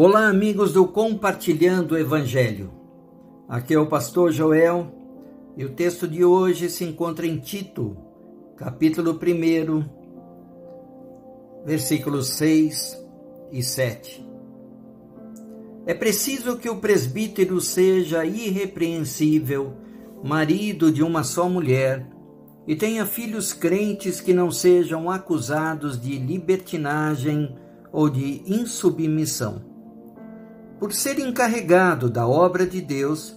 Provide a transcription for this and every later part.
Olá, amigos do Compartilhando o Evangelho. Aqui é o pastor Joel e o texto de hoje se encontra em Tito, capítulo 1, versículos 6 e 7. É preciso que o presbítero seja irrepreensível, marido de uma só mulher, e tenha filhos crentes que não sejam acusados de libertinagem ou de insubmissão por ser encarregado da obra de Deus,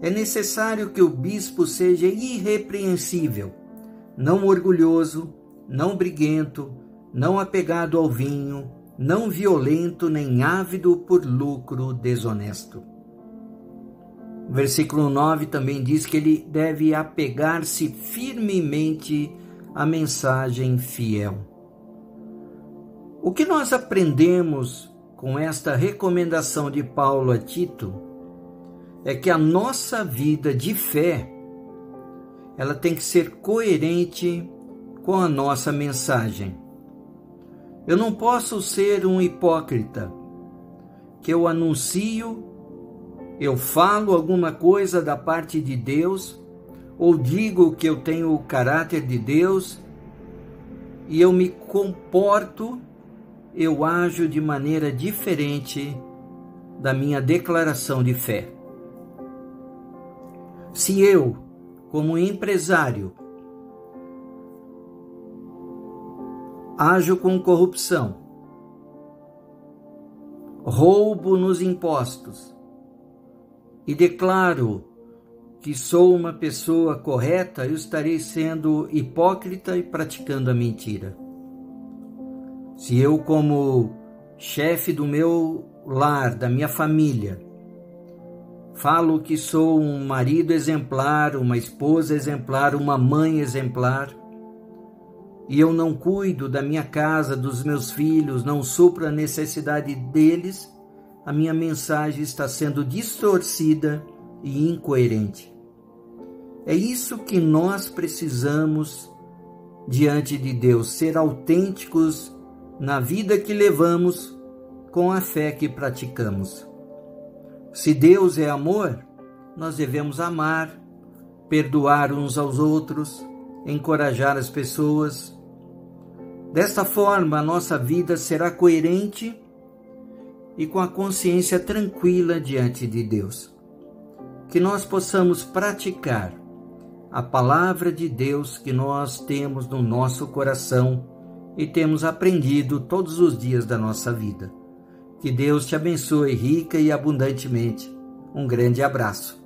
é necessário que o bispo seja irrepreensível, não orgulhoso, não briguento, não apegado ao vinho, não violento nem ávido por lucro desonesto. O versículo 9 também diz que ele deve apegar-se firmemente à mensagem fiel. O que nós aprendemos com esta recomendação de Paulo a Tito é que a nossa vida de fé ela tem que ser coerente com a nossa mensagem. Eu não posso ser um hipócrita que eu anuncio, eu falo alguma coisa da parte de Deus ou digo que eu tenho o caráter de Deus e eu me comporto eu ajo de maneira diferente da minha declaração de fé. Se eu, como empresário, ajo com corrupção, roubo nos impostos e declaro que sou uma pessoa correta, eu estarei sendo hipócrita e praticando a mentira. Se eu, como chefe do meu lar, da minha família, falo que sou um marido exemplar, uma esposa exemplar, uma mãe exemplar, e eu não cuido da minha casa, dos meus filhos, não supro a necessidade deles, a minha mensagem está sendo distorcida e incoerente. É isso que nós precisamos diante de Deus, ser autênticos na vida que levamos com a fé que praticamos. Se Deus é amor, nós devemos amar, perdoar uns aos outros, encorajar as pessoas. Desta forma, a nossa vida será coerente e com a consciência tranquila diante de Deus. Que nós possamos praticar a palavra de Deus que nós temos no nosso coração e temos aprendido todos os dias da nossa vida. Que Deus te abençoe rica e abundantemente. Um grande abraço.